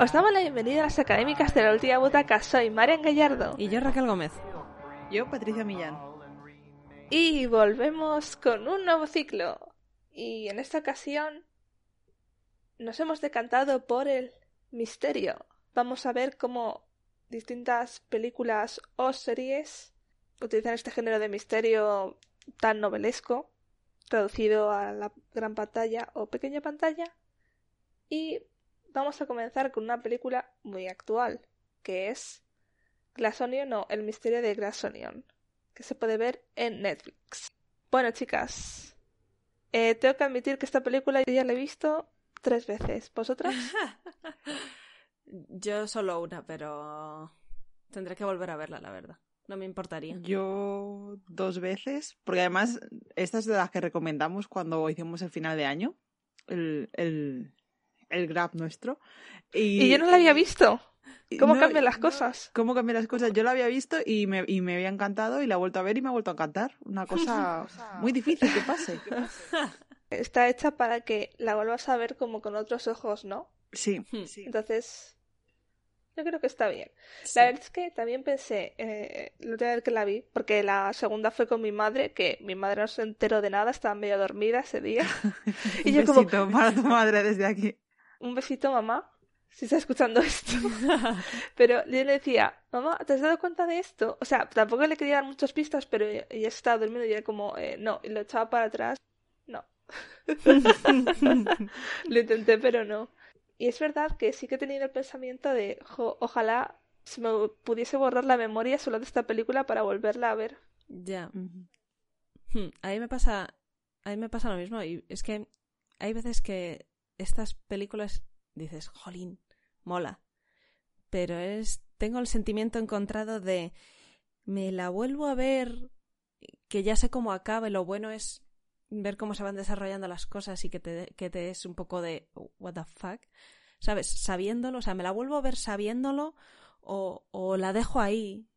Os damos la bienvenida a las académicas de la última butaca. Soy Marian Gallardo. Y yo Raquel Gómez. Yo Patricia Millán. Y volvemos con un nuevo ciclo. Y en esta ocasión nos hemos decantado por el misterio. Vamos a ver cómo distintas películas o series utilizan este género de misterio tan novelesco, traducido a la gran pantalla o pequeña pantalla. Y vamos a comenzar con una película muy actual, que es Glass Onion o El misterio de Glass Onion, que se puede ver en Netflix. Bueno, chicas, eh, tengo que admitir que esta película ya la he visto tres veces. ¿Vosotras? Yo solo una, pero tendré que volver a verla, la verdad. No me importaría. Yo dos veces, porque además esta es de las que recomendamos cuando hicimos el final de año, el, el, el grab nuestro. Y, yo no la había visto. ¿Cómo cambian las cosas? ¿Cómo cambian las cosas? Yo la había visto y me, y me había encantado y la he vuelto a ver y me ha vuelto a encantar. Una cosa muy difícil que pase. Está hecha para que la vuelvas a ver como con otros ojos, ¿no? Sí. sí. Entonces, yo creo que está bien. La verdad es que también pensé, eh, la última vez que la vi, porque la segunda fue con mi madre, que mi madre no se enteró de nada, estaba medio dormida ese día. y yo como... para tu madre desde aquí. Un besito, mamá, si está escuchando esto. pero yo le decía, mamá, ¿te has dado cuenta de esto? O sea, tampoco le quería dar muchas pistas, pero ella estaba durmiendo y era como, eh, no, y lo echaba para atrás. No. lo intenté, pero no. Y es verdad que sí que he tenido el pensamiento de, ojalá se me pudiese borrar la memoria solo de esta película para volverla a ver. Ya. Hmm, a mí me pasa, a mí me pasa lo mismo y es que hay veces que estas películas dices, jolín, mola. Pero es, tengo el sentimiento encontrado de, me la vuelvo a ver, que ya sé cómo acaba y lo bueno es ver cómo se van desarrollando las cosas y que te, que te es un poco de what the fuck, ¿sabes? Sabiéndolo, o sea, me la vuelvo a ver sabiéndolo o, o la dejo ahí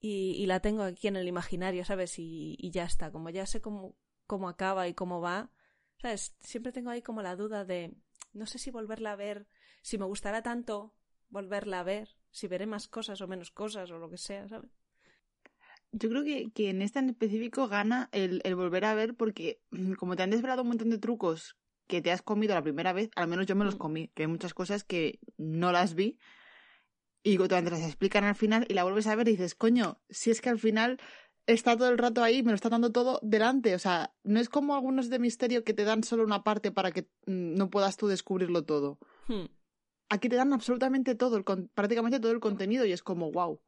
y, y, la tengo aquí en el imaginario, ¿sabes? Y, y ya está, como ya sé cómo, cómo acaba y cómo va, ¿sabes? Siempre tengo ahí como la duda de, no sé si volverla a ver, si me gustará tanto volverla a ver, si veré más cosas o menos cosas o lo que sea, ¿sabes? Yo creo que, que en esta en específico gana el, el, volver a ver porque como te han desvelado un montón de trucos que te has comido la primera vez, al menos yo me los comí, que hay muchas cosas que no las vi y te las explican al final y la vuelves a ver y dices, coño, si es que al final está todo el rato ahí, me lo está dando todo delante, o sea, no es como algunos de misterio que te dan solo una parte para que no puedas tú descubrirlo todo. Hmm. Aquí te dan absolutamente todo, el, prácticamente todo el contenido y es como, wow.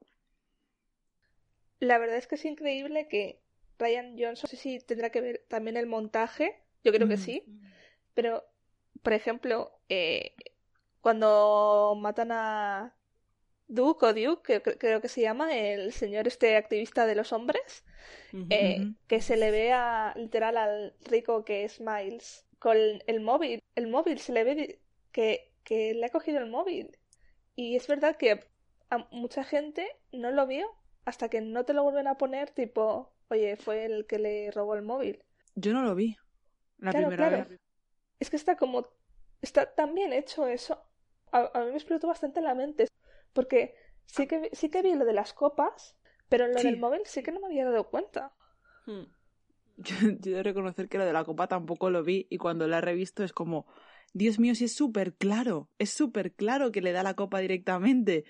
La verdad es que es increíble que Ryan Johnson, no sé si tendrá que ver también el montaje, yo creo que sí, pero, por ejemplo, eh, cuando matan a Duke o Duke, que creo que se llama, el señor este activista de los hombres, eh, que se le ve a, literal al rico que es Miles con el móvil, el móvil se le ve que, que le ha cogido el móvil. Y es verdad que a mucha gente no lo vio hasta que no te lo vuelven a poner, tipo, oye, fue el que le robó el móvil. Yo no lo vi la primera vez. Es que está como. Está tan bien hecho eso. A, mí me explotó bastante la mente. Porque sí que, sí que vi lo de las copas, pero lo del móvil sí que no me había dado cuenta. Hmm. Yo, yo he de reconocer que lo de la copa tampoco lo vi y cuando la he revisto es como, Dios mío, sí es súper claro, es súper claro que le da la copa directamente.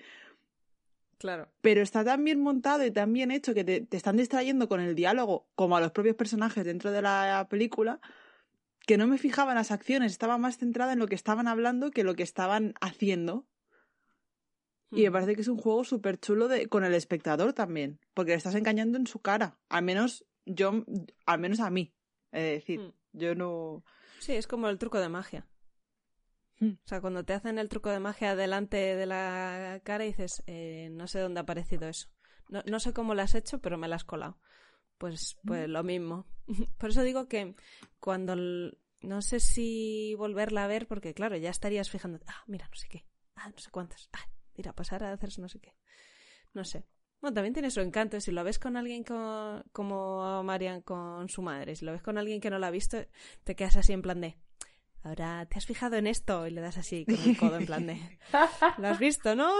Claro. Pero está tan bien montado y tan bien hecho que te, te, están distrayendo con el diálogo, como a los propios personajes dentro de la película, que no me fijaba en las acciones, estaba más centrada en lo que estaban hablando que lo que estaban haciendo. Y me parece que es un juego súper chulo de, con el espectador también, porque le estás engañando en su cara. Al menos yo, al menos a mí. Es decir, yo no. Sí, es como el truco de magia. Hmm. O sea, cuando te hacen el truco de magia delante de la cara y dices, eh, no sé dónde ha aparecido eso. No, no sé cómo lo has hecho, pero me la has colado. Pues, pues lo mismo. Por eso digo que cuando... No sé si volverla a ver, porque claro, ya estarías fijando, ah, mira, no sé qué, ah, no sé cuántas, ah, mira, pasar a hacer no sé qué. No sé. Bueno, también tiene su encanto. Si lo ves con alguien co- como Marian con su madre, si lo ves con alguien que no lo ha visto, te quedas así en plan de, ahora te has fijado en esto y le das así con el codo en plan de, lo has visto, ¿no?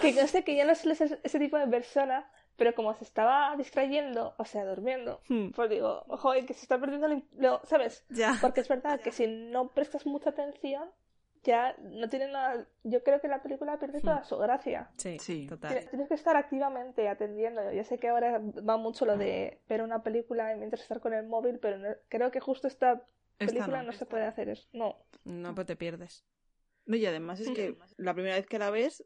Que no sé que yo no soy ese, ese tipo de persona, pero como se estaba distrayendo, o sea, durmiendo, Hmm. pues digo, ojo, que se está perdiendo lo, lo- ¿sabes? Ya. Porque es verdad que si no prestas mucha atención, ya no tiene nada. Yo creo que la película pierde toda su gracia. Sí, Sí. total. Tienes tienes que estar activamente atendiendo. Yo sé que ahora va mucho lo de ver una película mientras estar con el móvil, pero no- creo que justo esta Esta película no. no, se puede hacer eso. No. No, pues te pierdes. No, y además es que la primera vez que la ves,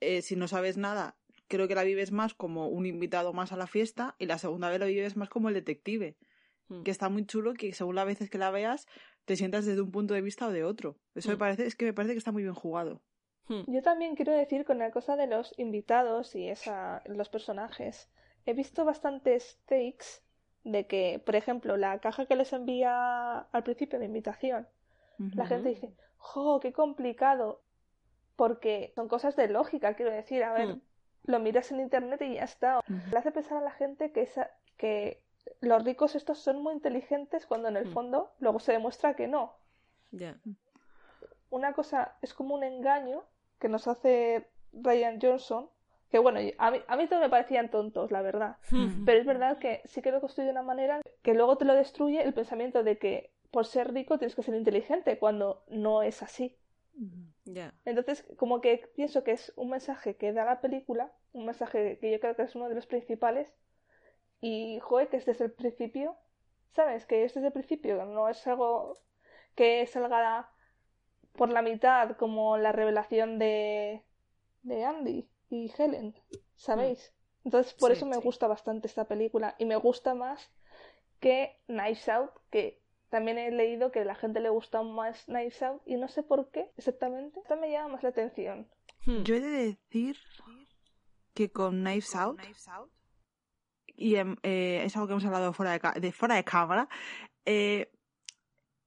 eh, si no sabes nada, creo que la vives más como un invitado más a la fiesta y la segunda vez la vives más como el detective. Hmm. Que está muy chulo que según las veces que la veas te sientas desde un punto de vista o de otro. Eso me Mm. parece, es que me parece que está muy bien jugado. Hmm. Yo también quiero decir con la cosa de los invitados y esa, los personajes. He visto bastantes takes de que, por ejemplo, la caja que les envía al principio de invitación, la gente dice, ¡jo, qué complicado! Porque son cosas de lógica, quiero decir. A ver, Hmm. lo miras en internet y ya está. Ujú. Le hace pensar a la gente que, esa, que los ricos estos son muy inteligentes cuando en el Hmm. fondo luego se demuestra que no. Ya. Una cosa es como un engaño que nos hace Ryan Johnson, que bueno, a mí, a mí todos me parecían tontos, la verdad. Hmm. Pero es verdad que sí que lo construye de una manera que luego te lo destruye el pensamiento de que por ser rico tienes que ser inteligente, cuando no es así. Ya. Entonces, como que pienso que es un mensaje que da la película, un mensaje que yo creo que es uno de los principales, y joder, que es desde el principio, ¿sabes? Que es desde el principio, no es algo que salga por la mitad como la revelación de, de Andy y Helen, ¿sabéis? Entonces, por Sí, eso me sí. gusta bastante esta película, y me gusta más que Knives Out, que también he leído que a la gente le gusta más Knives Out y no sé por qué exactamente. Esta me llama más la atención. Hmm. Yo he de decir que con Knives Out, y em, eh, es algo que hemos hablado fuera de, fuera de cámara, eh,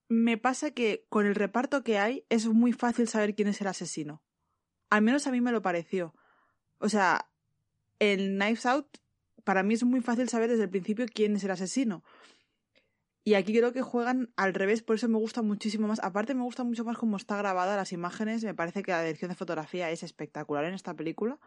me pasa que con el reparto que hay es muy fácil saber quién es el asesino. Al menos a mí me lo pareció. O sea, en Knives Out, para mí es muy fácil saber desde el principio quién es el asesino. Y aquí creo que juegan al revés, por eso me gusta muchísimo más. Aparte, me gusta mucho más cómo está grabada las imágenes. Me parece que la dirección de fotografía es espectacular en esta película.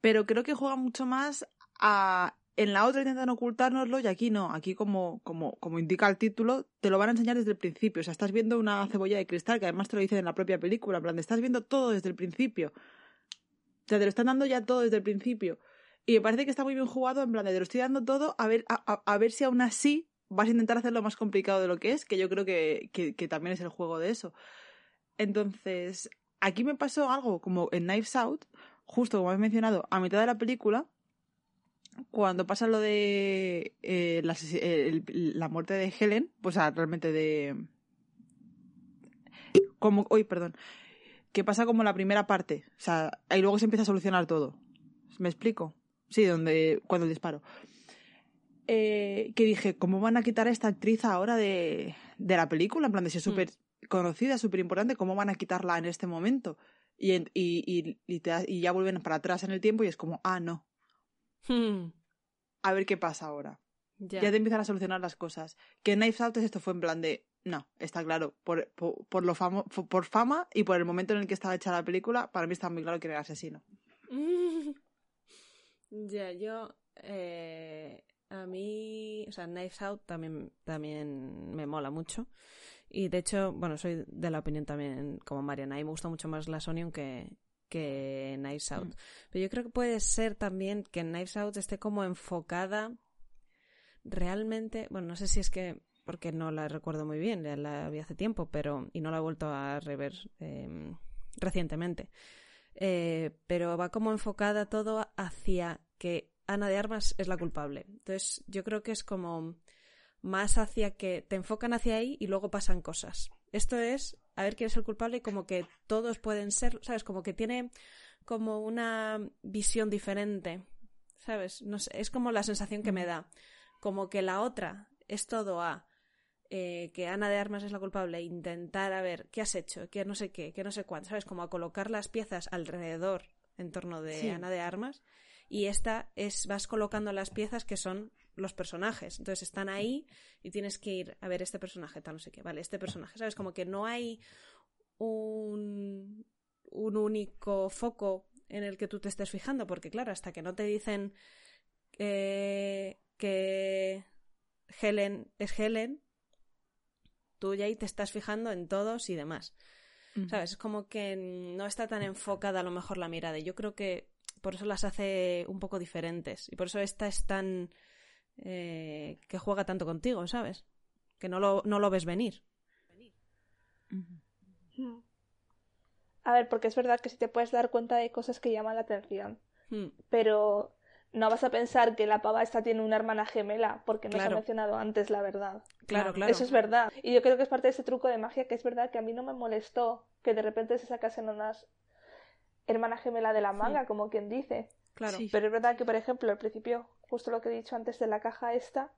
Pero creo que juega mucho más En la otra intentan ocultárnoslo y aquí no. Aquí, como, como, como indica el título, te lo van a enseñar desde el principio. O sea, estás viendo una cebolla de cristal, que además te lo dicen en la propia película. En plan, estás viendo todo desde el principio. O sea, te lo están dando ya todo desde el principio. Y me parece que está muy bien jugado, en plan, de te lo estoy dando todo, a ver, a, ver si aún así vas a intentar hacerlo más complicado de lo que es, que yo creo que, que, que también es el juego de eso. Entonces, aquí me pasó algo como en Knives Out, justo como he mencionado, a mitad de la película, cuando pasa lo de eh, la, asesi- el- la muerte de Helen, pues sea, realmente de... Como, hoy, perdón. Que pasa como la primera parte. O sea, ahí luego se empieza a solucionar todo. ¿Me explico? Sí, donde. cuando el disparo. Eh, que dije, ¿cómo van a quitar a esta actriz ahora de, de la película? En plan de ser súper conocida, súper importante, ¿cómo van a quitarla en este momento? Y, en- y, y, y te- y ya vuelven para atrás en el tiempo y es como, ah, no. Hmm. A ver qué pasa ahora. Ya. Ya te empiezan a solucionar las cosas. Que en Knives Out es esto fue en plan de, no, está claro, por, por, por lo famo- por fama y por el momento en el que estaba hecha la película, para mí está muy claro que era el asesino. Ya, yo. eh, a mí. O sea, Knives Out también, también me mola mucho. Y de hecho, bueno, soy de la opinión también como Mariana. A mí me gusta mucho más la Onion que, que Knives Out. Pero yo creo que puede ser también que Knives Out esté como enfocada realmente. Bueno, no sé si es que. Porque no la recuerdo muy bien, ya la vi hace tiempo, pero. Y no la he vuelto a rever eh, recientemente. Eh, pero va como enfocada todo hacia que Ana de Armas es la culpable. Entonces, yo creo que es como más hacia que te enfocan hacia ahí y luego pasan cosas. Esto es, a ver quién es el culpable y como que todos pueden ser, ¿sabes? Como que tiene como una visión diferente, ¿sabes? No sé, es como la sensación que me da. Como que la otra es todo a eh, que Ana de Armas es la culpable, intentar a ver qué has hecho, qué no sé qué, qué no sé cuánto, ¿sabes? Como a colocar las piezas alrededor en torno de Ana de Armas y esta es vas colocando las piezas que son los personajes. Entonces están ahí y tienes que ir a ver este personaje, tal, no sé qué, vale, este personaje, ¿sabes? Como que no hay un, un único foco en el que tú te estés fijando, porque claro, hasta que no te dicen eh, que Helen es Helen, tú ya ahí te estás fijando en todos y demás. ¿Sabes? Es como que no está tan enfocada a lo mejor la mirada. Y yo creo que por eso las hace un poco diferentes. Y por eso esta es tan eh, que juega tanto contigo, ¿sabes? Que no lo, no lo ves venir. A ver, porque es verdad que si te puedes dar cuenta de cosas que llaman la atención. Hmm. Pero no vas a pensar que la pava esta tiene una hermana gemela, porque no se ha mencionado antes la verdad. Claro, claro. Eso es verdad. Y yo creo que es parte de ese truco de magia que es verdad que a mí no me molestó que de repente se sacasen unas hermana gemela de la manga, como quien dice. Claro. Pero es verdad que, por ejemplo, al principio, justo lo que he dicho antes de la caja esta,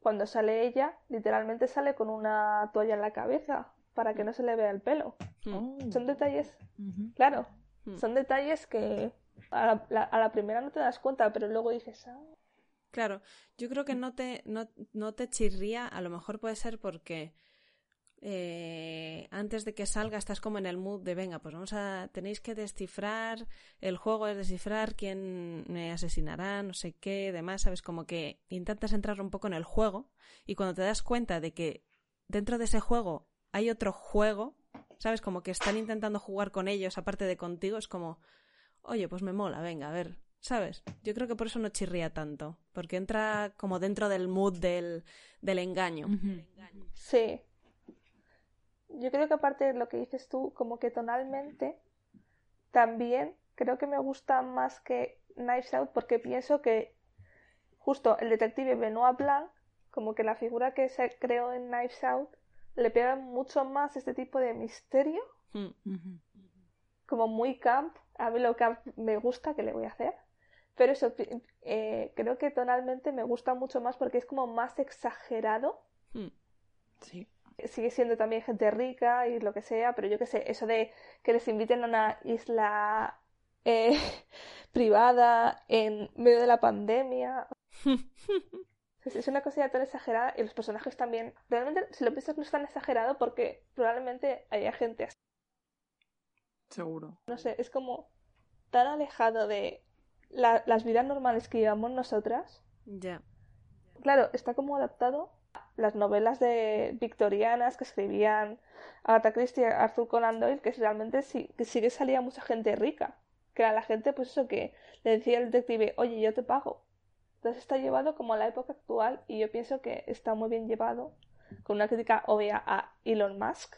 cuando sale ella, literalmente sale con una toalla en la cabeza para que no se le vea el pelo. Hmm. Oh. Son detalles, claro, Hmm. son detalles que a la, a la primera no te das cuenta, pero luego dices, ah, Claro, yo creo que no te, no, no te chirría, a lo mejor puede ser porque eh, antes de que salga estás como en el mood de venga, pues vamos a, tenéis que descifrar, el juego es descifrar quién me asesinará, no sé qué, demás, sabes, como que intentas entrar un poco en el juego y cuando te das cuenta de que dentro de ese juego hay otro juego, sabes, como que están intentando jugar con ellos aparte de contigo, es como, oye, pues me mola, venga, a ver, ¿sabes? Yo creo que por eso no chirría tanto, porque entra como dentro del mood del, del engaño. sí. Yo creo que aparte de lo que dices tú, como que tonalmente, también creo que me gusta más que Knives Out porque pienso que justo el detective Benoit Blanc, como que la figura que se creó en Knives Out, le pega mucho más este tipo de misterio, Mm. como muy camp. A mí lo camp me gusta, que le voy a hacer? Pero eso, eh, creo que tonalmente me gusta mucho más porque es como más exagerado. Mm. Sí. Sigue siendo también gente rica y lo que sea, pero yo qué sé, eso de que les inviten a una isla eh, privada en medio de la pandemia. Es una cosa ya tan exagerada y los personajes también. Realmente, si lo piensas, no es tan exagerado porque probablemente haya gente así. Seguro. No sé, es como tan alejado de la- las vidas normales que llevamos nosotras. Ya. Claro, está como adaptado las novelas de victorianas que escribían Agatha Christie y Arthur Conan Doyle, que realmente sí, que sí que salía mucha gente rica. Que era la gente, pues eso, que le decía al detective, oye, yo te pago. Entonces está llevado como a la época actual y yo pienso que está muy bien llevado, con una crítica obvia a Elon Musk.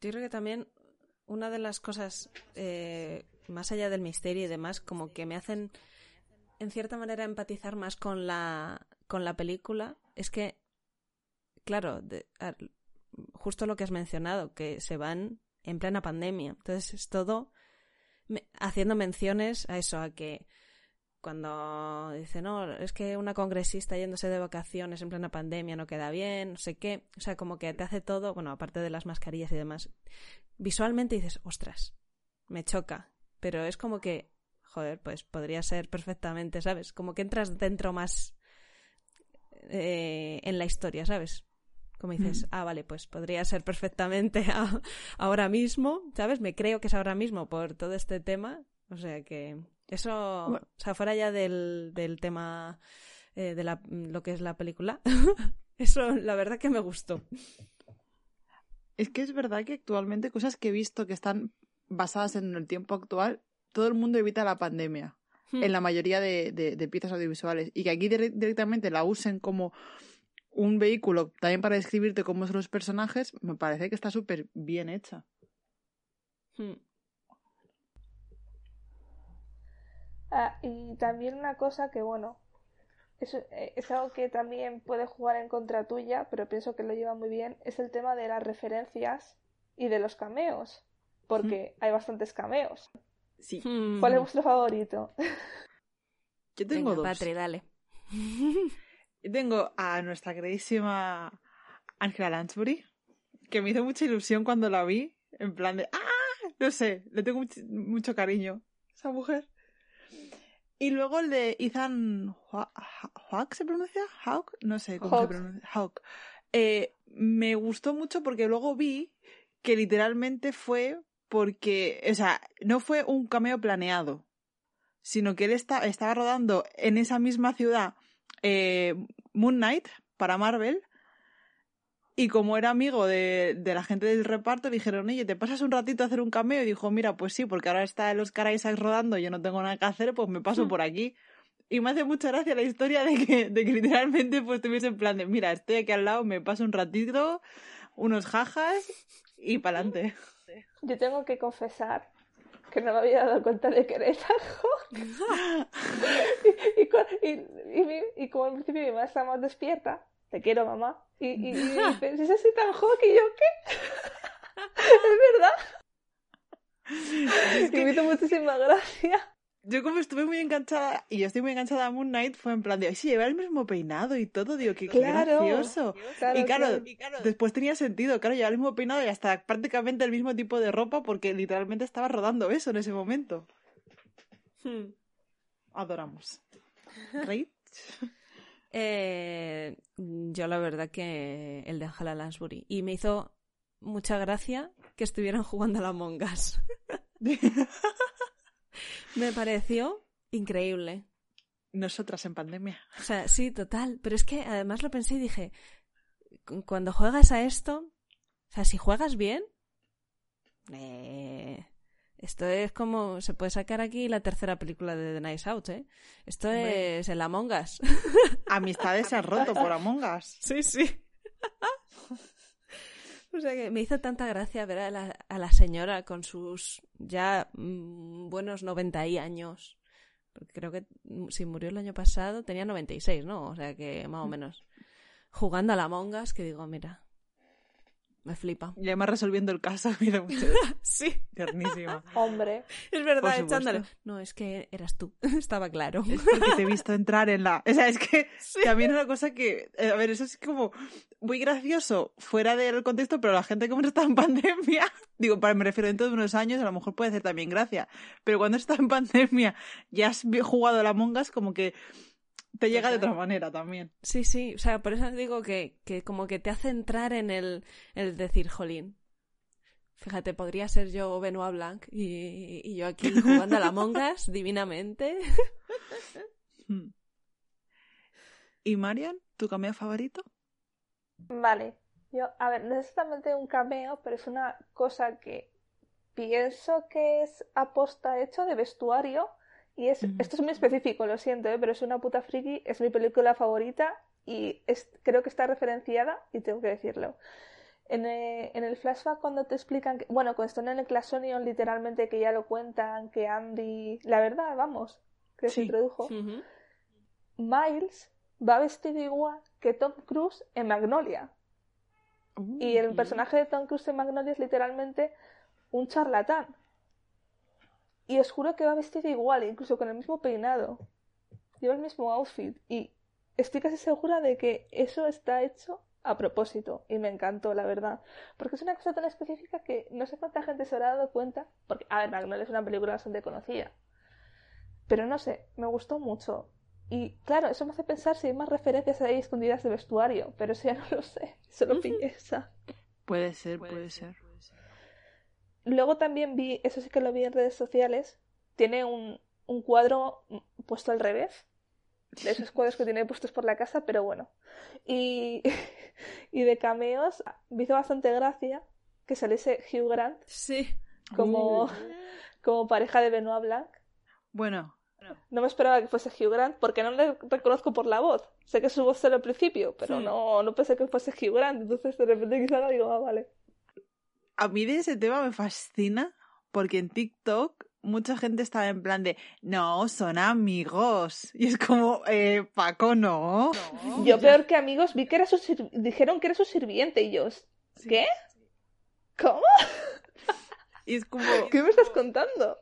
Yo creo que también una de las cosas, eh, más allá del misterio y demás, como que me hacen, en cierta manera, empatizar más con la, con la película, es que, claro, justo lo que has mencionado, que se van en plena pandemia. Entonces es todo me- haciendo menciones a eso, a que cuando dice, no, es que una congresista yéndose de vacaciones en plena pandemia no queda bien, no sé qué. O sea, como que te hace todo, bueno, aparte de las mascarillas y demás, visualmente dices, ostras, me choca. Pero es como que, joder, pues podría ser perfectamente, ¿sabes? Como que entras dentro más eh, en la historia, ¿sabes? Como dices, ah, vale, pues podría ser perfectamente a- ahora mismo, ¿sabes? Me creo que es ahora mismo por todo este tema. O sea que eso, Bueno. o sea, fuera ya del, del tema eh, de la, lo que es la película, eso la verdad que me gustó. Es que es verdad que actualmente cosas que he visto que están basadas en el tiempo actual, todo el mundo evita la pandemia Hmm. en la mayoría de, de- de piezas audiovisuales. Y que aquí dire- directamente la usen como un vehículo también para describirte cómo son los personajes, me parece que está súper bien hecha. Hmm. Ah, y también una cosa que, bueno, es, eh, es algo que también puede jugar en contra tuya, pero pienso que lo lleva muy bien, es el tema de las referencias y de los cameos, porque hay bastantes cameos. Sí. Hmm. ¿Cuál es vuestro favorito? Yo tengo Venga, dos. Patri, dale. Yo Tengo a nuestra queridísima Angela Lansbury, que me hizo mucha ilusión cuando la vi, en plan de ¡Ah! No sé, le tengo mucho, mucho cariño a esa mujer. Y luego el de Ethan Hawke, ¿Hawke se pronuncia? ¿Hawke? No sé cómo se pronuncia. Hawke. Eh, me gustó mucho porque luego vi que literalmente fue porque, o sea, no fue un cameo planeado, sino que él está, estaba rodando en esa misma ciudad eh, Moon Knight para Marvel. Y como era amigo de, de la gente del reparto, le dijeron, oye, ¿te pasas un ratito a hacer un cameo? Y dijo, mira, pues sí, porque ahora está el Oscar Isaac rodando y yo no tengo nada que hacer, pues me paso por aquí. Y me hace mucha gracia la historia de que, de que literalmente pues tuviese en plan de, mira, estoy aquí al lado, me paso un ratito, unos jajas y para adelante. Yo tengo que confesar que no me había dado cuenta de que era Hawke. y, y, y- y como al principio mi mamá estaba más despierta, te quiero mamá, y, y, y me dice, es Ethan Hawke, y yo, ¿qué? ¿Es verdad? Y me hizo muchísima gracia. Yo como estuve muy enganchada, y yo estoy muy enganchada a Moon Knight, fue en plan de, ay, sí, lleva el mismo peinado y todo, digo, qué, qué Claro. gracioso. Claro, y, claro, claro. después tenía sentido, claro, llevaba el mismo peinado y hasta prácticamente el mismo tipo de ropa porque literalmente estaba rodando eso en ese momento. Hmm. Adoramos. ¿Right? Eh, yo la verdad que el de Angela Lansbury. Y me hizo mucha gracia que estuvieran jugando a la Among Us. me pareció increíble. Nosotras en pandemia. O sea, sí, total. Pero es que además lo pensé y dije, cu- cuando juegas a esto, o sea, si juegas bien, eh, esto es como, se puede sacar aquí la tercera película de The Nice Out, ¿eh? Esto Hombre. es el Among Us. Amistades se han roto por Among Us. Sí, sí. o sea que me hizo tanta gracia ver a la, a la señora con sus ya mm, buenos 90 y años. Porque creo que mm, si murió el año pasado tenía 96, ¿no? O sea que más o menos. Jugando a la mongas que digo, mira, me flipa. Y además resolviendo el caso, mira mucho. Sí, Tiernísima. Hombre, es verdad, echándole. No, es que eras tú, estaba claro. Es porque te he visto entrar en la... O sea, es que también es una cosa que... eh, A ver, eso es como muy gracioso fuera del contexto, pero la gente como no está en pandemia... Digo, para, me refiero dentro de unos años, a lo mejor puede hacer también gracia. Pero cuando está en pandemia y has jugado a la mongas, como que te llega de otra manera también. Sí, sí, o sea, por eso digo que, que como que te hace entrar en el, el decir, jolín. Fíjate, podría ser yo Benoit Blanc y, y yo aquí jugando a la mongas divinamente. Hmm. ¿Y Marian, tu cameo favorito? vale. Yo, a ver, no es exactamente un cameo, pero es una cosa que pienso que es aposta hecho de vestuario. Y es, Ujú. esto es muy específico, lo siento, ¿eh? pero es una puta friki, es mi película favorita y es, creo que está referenciada y tengo que decirlo. En, eh, en el flashback cuando te explican, que, bueno, cuando están en el Classonion literalmente que ya lo cuentan, que Andy, la verdad, vamos, que se introdujo. Miles va vestido igual que Tom Cruise en Magnolia. Y el personaje de Tom Cruise en Magnolia es literalmente un charlatán. Y os juro que va vestido igual, incluso con el mismo peinado. Lleva el mismo outfit. Y estoy casi segura de que eso está hecho a propósito. Y me encantó, la verdad. Porque es una cosa tan específica que no sé cuánta gente se habrá dado cuenta. Porque, a ver, Magnolia es una película bastante conocida. Pero no sé, me gustó mucho. Y claro, eso me hace pensar si hay más referencias ahí escondidas de vestuario. Pero eso ya no lo sé. Solo pillé esa. Puede ser, puede ser. Luego también vi, eso sí que lo vi en redes sociales, tiene un, un cuadro mm, puesto al revés, de esos cuadros que tiene puestos por la casa, pero bueno. Y, y de cameos, me hizo bastante gracia que saliese Hugh Grant Sí. como, como pareja de Benoit Blanc. Bueno, No me esperaba que fuese Hugh Grant porque no le reconozco por la voz. Sé que su voz era al principio, pero no, no pensé que fuese Hugh Grant. Entonces de repente quizá digo, ah, vale. A mí de ese tema me fascina porque en TikTok mucha gente estaba en plan de, no, son amigos. Y es como, eh, Paco, no. Yo peor que amigos vi que era su sir- dijeron que era su sirviente y yo, ¿qué? ¿Cómo? Y es como... ¿Qué me estás contando?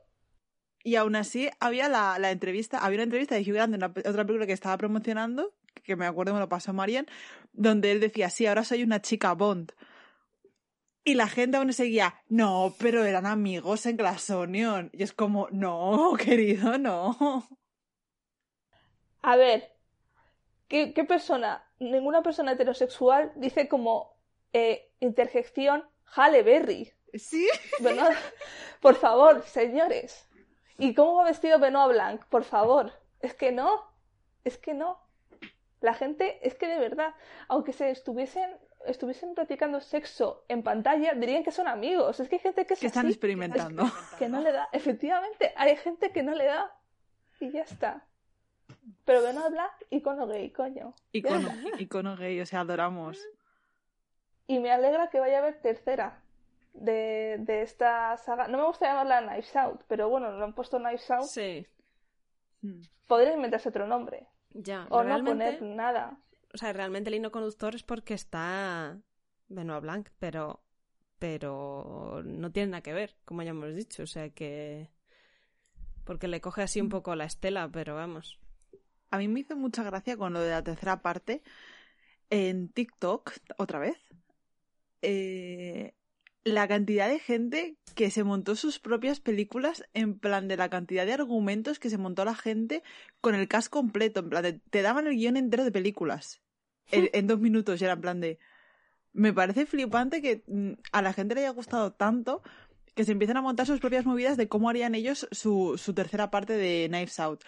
Y aún así había la, la entrevista, había una entrevista de Hugh Grant en una otra película que estaba promocionando, que me acuerdo me lo pasó Marian, donde él decía, sí, ahora soy una chica Bond. Y la gente aún seguía, no, pero eran amigos en Glass Onion. Y es como, no, querido, no. A ver, ¿qué, qué persona, ninguna persona heterosexual dice como eh, interjección Halle Berry? Sí. Por favor, señores. ¿Y cómo va vestido Benoit Blanc? Por favor. Es que no. Es que no. La gente, es que de verdad, aunque se estuviesen, estuviesen practicando sexo en pantalla, dirían que son amigos. Es que hay gente que es Que están así, experimentando. que no le da. Efectivamente, hay gente que no le da. Y ya está. Pero Benoit Blanc, icono gay, coño. Icono, icono gay, o sea, adoramos. Y me alegra que vaya a haber tercera de, de esta saga. No me gusta llamarla Knives Out, pero bueno, lo han puesto Knives Out. Sí, Mm. Podría inventarse otro nombre. ya. O realmente, no poner nada. O sea, realmente el hilo conductor es porque está Benoit Blanc, pero, pero no tiene nada que ver, como ya hemos dicho. O sea que. Porque le coge así un poco la estela, pero vamos. A mí me hizo mucha gracia con lo de la tercera parte en TikTok, otra vez. eh, la cantidad de gente que se montó sus propias películas en plan de la cantidad de argumentos que se montó la gente con el cast completo, en plan de, te daban el guion entero de películas en, en dos minutos y era en plan de me parece flipante que mm, a la gente le haya gustado tanto que se empiezan a montar sus propias movidas de cómo harían ellos su, su tercera parte de Knives Out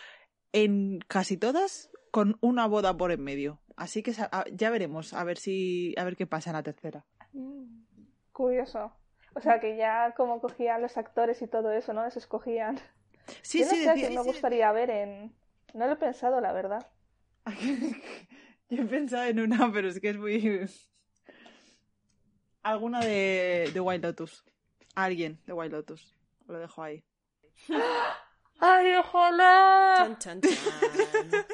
en casi todas con una boda por en medio. Así que ya veremos, a ver si a ver qué pasa en la tercera. Mm, Curioso. O sea, que ya como cogían los actores y todo eso, ¿no? Les escogían. Sí, Yo no sí, sé decía- me sí, gustaría ver en... No lo he pensado, la verdad. Yo he pensado en una, pero es que es muy alguna de, de White Lotus. Alguien de White Lotus. Lo dejo ahí. ¡Ay, ojalá! Chan, chan, chan.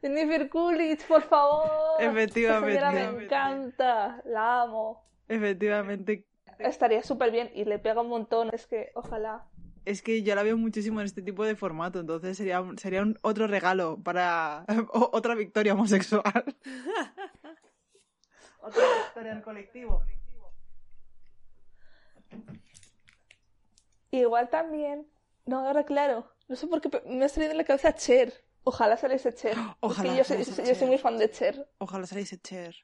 Jennifer Coolidge, por favor. Efectivamente. Esa señora me encanta. La amo. Efectivamente. Estaría súper bien y le pega un montón. Es que, ojalá. Es que yo la veo muchísimo en este tipo de formato, entonces sería, sería un otro regalo para o- otra victoria homosexual. otra victoria en colectivo. Igual también. No, ahora claro. No sé por qué me ha salido en la cabeza Cher. Ojalá saliese Cher. Ojalá Es que yo soy, saliese yo soy Cher. muy fan de Cher. Ojalá saliese Cher.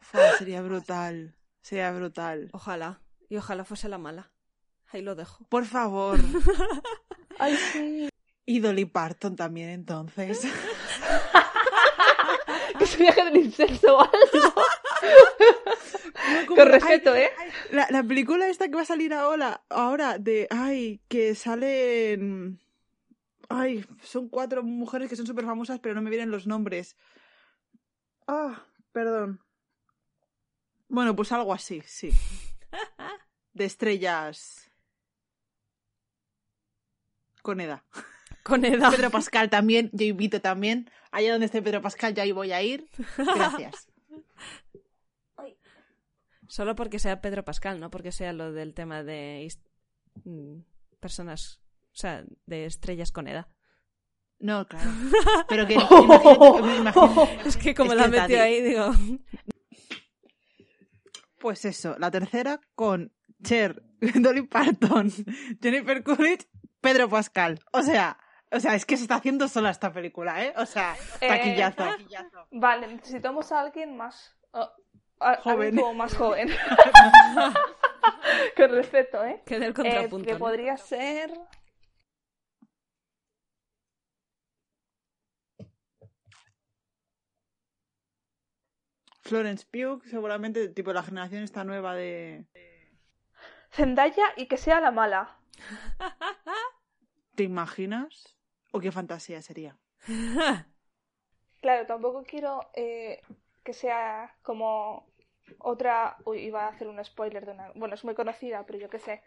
Fua, sería brutal. Sería brutal. Ojalá. Y ojalá fuese la mala. Ahí lo dejo. Por favor. Ay, sí. Y Dolly Parton también, entonces. Que se viaje del incenso o algo. No, como- Con respeto, ay, ¿eh? ay, La, la película esta que va a salir ahora, ahora de, ay, que salen... Ay, son cuatro mujeres que son súper famosas, pero no me vienen los nombres. Ah, perdón. Bueno, pues algo así, sí. De estrellas. Con edad. Con edad. Pedro Pascal también, yo invito también. Allá donde esté Pedro Pascal, ya ahí voy a ir. Gracias. Solo porque sea Pedro Pascal, no porque sea lo del tema de mm, personas, o sea, de estrellas con edad. No, claro. Pero que imagínate, me imagino- Es que como Es la metió ahí, digo. Pues eso, la tercera con Cher, Dolly Parton, Jennifer Coolidge, Pedro Pascal. O sea, o sea, es que se está haciendo sola esta película, ¿eh? O sea, Eh, taquillazo. Vale, necesitamos a alguien más. oh, a- Joven. más joven. Con respeto, ¿eh? Que del Eh, contrapunto. que ¿no? podría ser. Florence Pugh, seguramente, tipo la generación esta nueva de... Zendaya y que sea la mala. ¿Te imaginas? ¿O qué fantasía sería? Claro, tampoco quiero eh, que sea como otra. Uy, iba a hacer un spoiler de una. Bueno, es muy conocida, pero yo qué sé.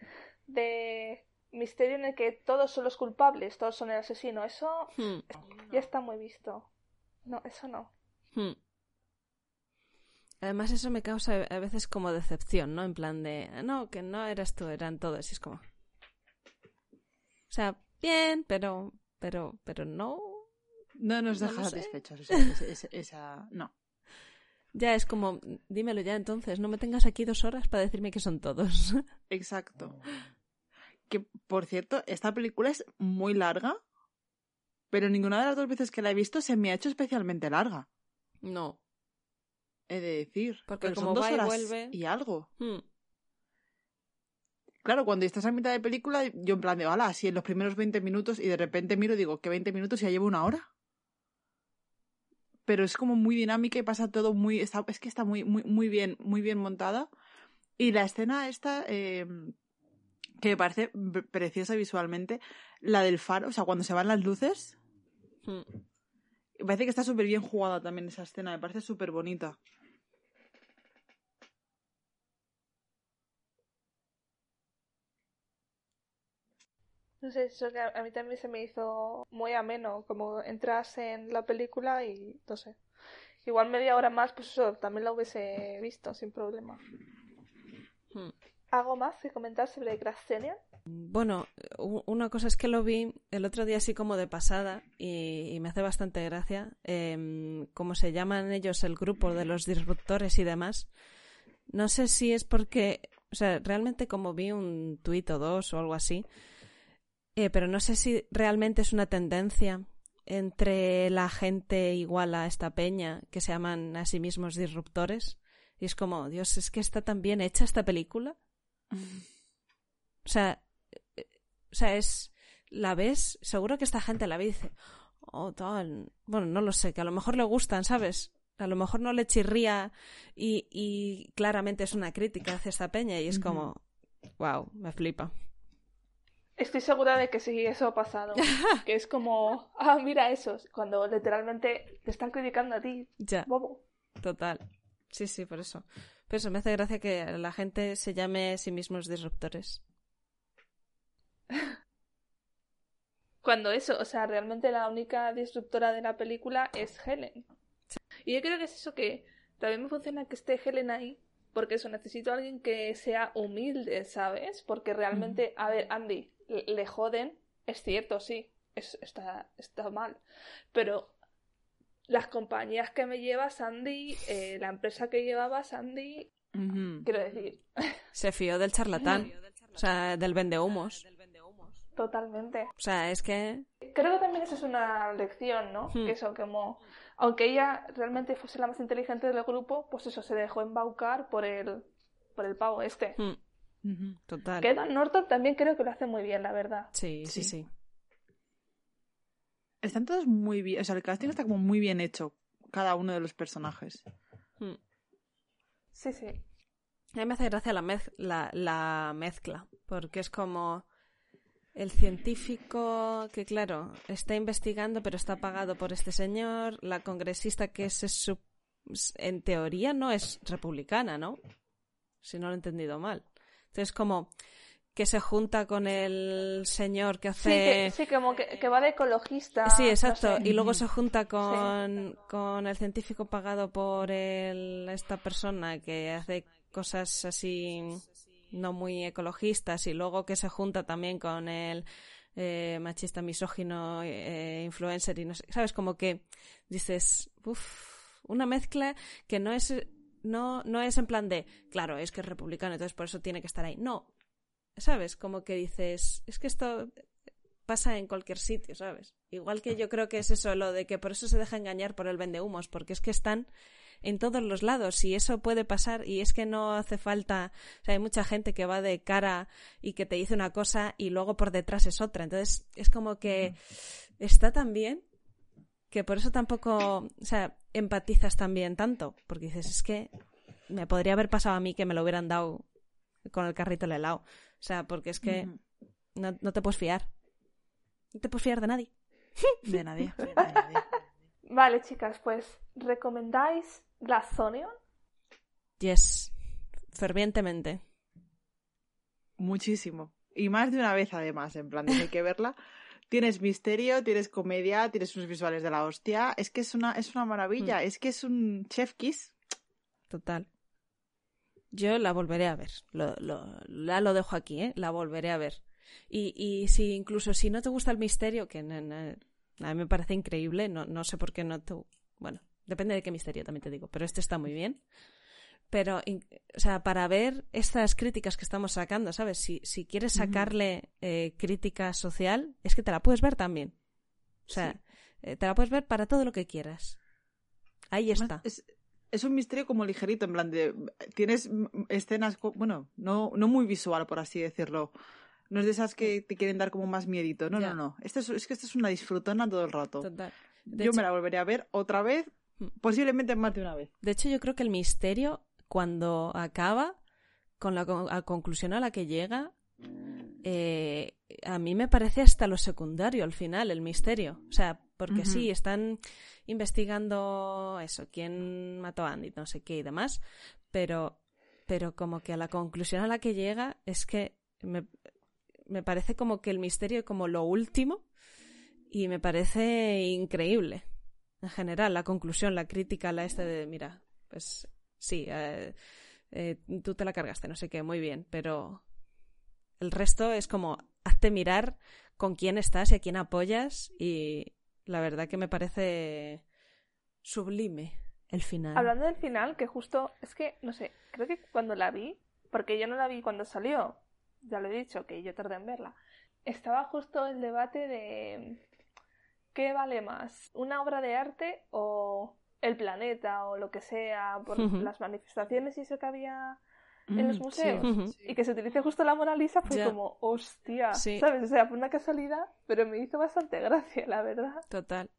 De misterio en el que todos son los culpables, todos son el asesino. Eso Hmm, ya está muy visto. No, eso no. hmm. Además eso me causa a veces como decepción, ¿no? En plan de, "Ah, no, que no eras tú, eran todos. Y es como... O sea, bien, pero, pero, pero no. No nos No deja satisfechos. Esa, esa- esa- esa- No. Ya es como, dímelo ya entonces, no me tengas aquí dos horas para decirme que son todos. Exacto. Que, por cierto, esta película es muy larga, pero ninguna de las dos veces que la he visto se me ha hecho especialmente larga. no. He de decir. Porque como son dos va y horas vuelve- y algo. Hmm. Claro, cuando estás a mitad de película, yo en plan de, hola, así en los primeros 20 minutos y de repente miro y digo, que 20 minutos ya llevo una hora. Pero es como muy dinámica y pasa todo muy, está, es que está muy, muy, muy bien, muy bien montada. Y la escena esta, eh, que me parece pre- preciosa visualmente, la del faro, o sea, cuando se van las luces, Hmm. me parece que está súper bien jugada también esa escena, me parece súper bonita. No sé, eso que a mí también se me hizo muy ameno, como entras en la película y no sé. Igual media hora más, pues eso también lo hubiese visto sin problema. Hmm. ¿Algo más que comentar sobre Grassenia? Bueno, una cosa es que lo vi el otro día así como de pasada y, y me hace bastante gracia. em, como se llaman ellos el grupo de los disruptores y demás. No sé si es porque, o sea, realmente como vi un tuit o dos o algo así, eh, pero no sé si realmente es una tendencia entre la gente igual a esta peña que se llaman a sí mismos disruptores. Y es como, Dios, es que está tan bien hecha esta película. O sea, eh, o sea, es. La ves, seguro que esta gente la ve y dice, oh, tal. Bueno, no lo sé, que a lo mejor le gustan, ¿sabes? A lo mejor no le chirría y, y claramente es una crítica hacia esta peña y es como, wow, me flipa. Estoy segura de que sí, eso ha pasado. que es como, ah, mira esos, cuando literalmente te están criticando a ti, Ya, bobo. total. Sí, sí, por eso. Por eso me hace gracia que la gente se llame a sí mismos disruptores. Cuando eso, o sea, realmente la única disruptora de la película es Helen. Y yo creo que es eso que también me funciona que esté Helen ahí, porque eso, necesito a alguien que sea humilde, ¿sabes? Porque realmente, a ver, Andy, le, le joden, es cierto, sí, es, está, está mal, pero las compañías que me lleva Sandy, eh, la empresa que llevaba Sandy, quiero decir, Se fió del charlatán, o sea, del vendehumos. totalmente. O sea, es que Creo que también esa es una lección, ¿no? Hmm. Que eso, como, aunque ella realmente fuese la más inteligente del grupo, pues eso, se dejó embaucar por el, por el pavo este. mm, Ujú. total. Que Edward Norton también creo que lo hace muy bien, la verdad. Sí, sí, Sí. sí. Están todos muy bien, o sea, el casting está como muy bien hecho, cada uno de los personajes. Mm. Sí, sí. A mí me hace gracia la, mez- la, la mezcla, porque es como el científico que, claro, está investigando, pero está pagado por este señor, la congresista que es, es su- en teoría no es republicana, ¿no? Si no lo he entendido mal. Entonces, como que se junta con el señor que Sí, que, hace... sí como que, que va de ecologista. Sí, no exacto. sé. Y luego se junta con, con el científico pagado por el, esta persona que hace cosas así no muy ecologistas y luego que se junta también con el eh, machista misógino eh, influencer y no sé, sabes como que dices uff, una mezcla que no es no no es en plan de claro es que es republicano entonces por eso tiene que estar ahí no sabes como que dices es que esto pasa en cualquier sitio, ¿sabes? Igual que yo creo que es eso, lo de que por eso se deja engañar por el vendehumos, porque es que están en todos los lados y eso puede pasar y es que no hace falta, o sea, hay mucha gente que va de cara y que te dice una cosa y luego por detrás es otra, entonces es como que está tan bien que por eso tampoco, o sea, empatizas también tanto, porque dices, es que me podría haber pasado a mí que me lo hubieran dado con el carrito del helado, o sea, porque es que no, no te puedes fiar. No te puedes fiar de nadie. De nadie. de nadie. Vale, chicas, pues, ¿recomendáis Glassonion? Yes. Fervientemente. Muchísimo. Y más de una vez además, en plan, hay que verla. Tienes misterio, tienes comedia, tienes unos visuales de la hostia. Es que es una, es una maravilla. Es que es un chef kiss. Total. Yo la volveré a ver. Lo, lo, la lo dejo aquí, ¿eh? La volveré a ver. Y, y si incluso si no te gusta el misterio, que a mí me parece increíble, no, no sé por qué no te... Bueno, depende de qué misterio también te digo, pero este está muy bien. Pero, o sea, para ver estas críticas que estamos sacando, ¿sabes? Si, si quieres sacarle eh, crítica social, es que te la puedes ver también. O sea, Sí. eh, te la puedes ver para todo lo que quieras. Ahí está. Es, es un misterio como ligerito, en plan de. Tienes escenas, bueno, no, no muy visual, por así decirlo. No es de esas que te quieren dar como más miedito. No, no, no. Este es, es que esto es una disfrutona todo el rato. Total. De Yo hecho- me la volveré a ver otra vez. Posiblemente más de una vez. De hecho, yo creo que el misterio, cuando acaba, con la, con- la conclusión a la que llega, eh, a mí me parece hasta lo secundario al final, el misterio. O sea, porque sí, están investigando eso, quién mató a Andy, no sé qué y demás, pero, pero como que a la conclusión a la que llega es que me, me parece como que el misterio es como lo último y me parece increíble. En general, la conclusión, la crítica, la este de, mira, pues sí, eh, eh, tú te la cargaste, no sé qué, muy bien, pero el resto es como, hazte mirar con quién estás y a quién apoyas y la verdad que me parece sublime el final. Hablando del final, que justo, es que, no sé, creo que cuando la vi, porque yo no la vi cuando salió, ya lo he dicho, que yo tardé en verla, estaba justo el debate de qué vale más, una obra de arte o el planeta o lo que sea, por las manifestaciones y eso que había en los Mm, museos. Y que se utilice justo la Mona Lisa fue Ya. como, hostia, Sí. ¿sabes? O sea, fue una casualidad, pero me hizo bastante gracia, la verdad. Total.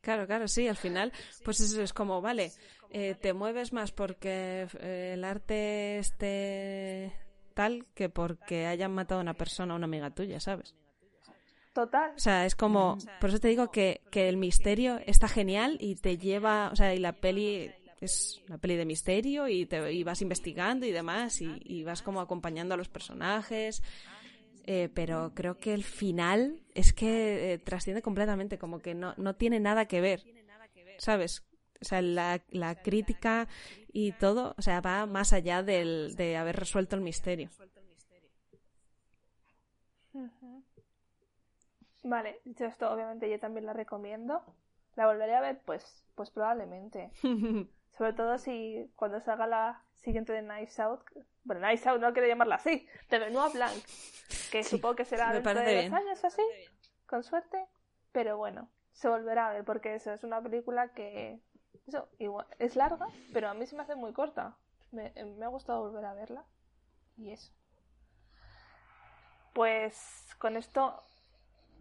Claro, claro, sí, al final, pues eso es como, vale, eh, te mueves más porque eh, el arte esté tal que porque hayan matado a una persona, a una amiga tuya, ¿sabes? Total. O sea, es como, por eso te digo que, que el misterio está genial y te lleva, o sea, y la peli es una peli de misterio y, te, y vas investigando y demás y, y vas como acompañando a los personajes. Eh, pero creo que el final es que eh, trasciende completamente, como que no, no tiene nada que ver, ¿sabes? O sea, la, la crítica y todo, o sea, va más allá del, de haber resuelto el misterio. Vale, dicho esto, obviamente yo también la recomiendo. ¿La volveré a ver? Pues, pues probablemente. Sobre todo si cuando salga la siguiente de Knives Out. Bueno, Knives Out no quiero llamarla así. De Benoit Blanc. Que Sí, supongo que será dentro de bien. dos años así. Con suerte. Pero bueno, se volverá a ver porque eso es una película que. Eso, igual, es larga, pero a mí se me hace muy corta. Me, me ha gustado volver a verla. Y eso. Pues con esto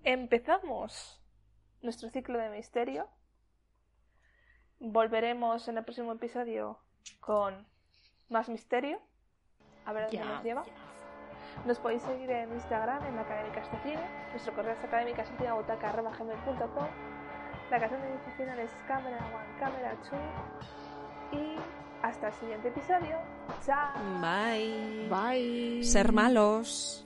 empezamos nuestro ciclo de misterio. Volveremos en el próximo episodio con más misterio. A ver a dónde nos lleva. Nos podéis seguir en Instagram, en Académicas de Cine. Nuestro correo es académicascine.com. La canción de iniciación es Camera One, Camera Two. Y hasta el siguiente episodio. Chao, Bye. Bye. Ser malos.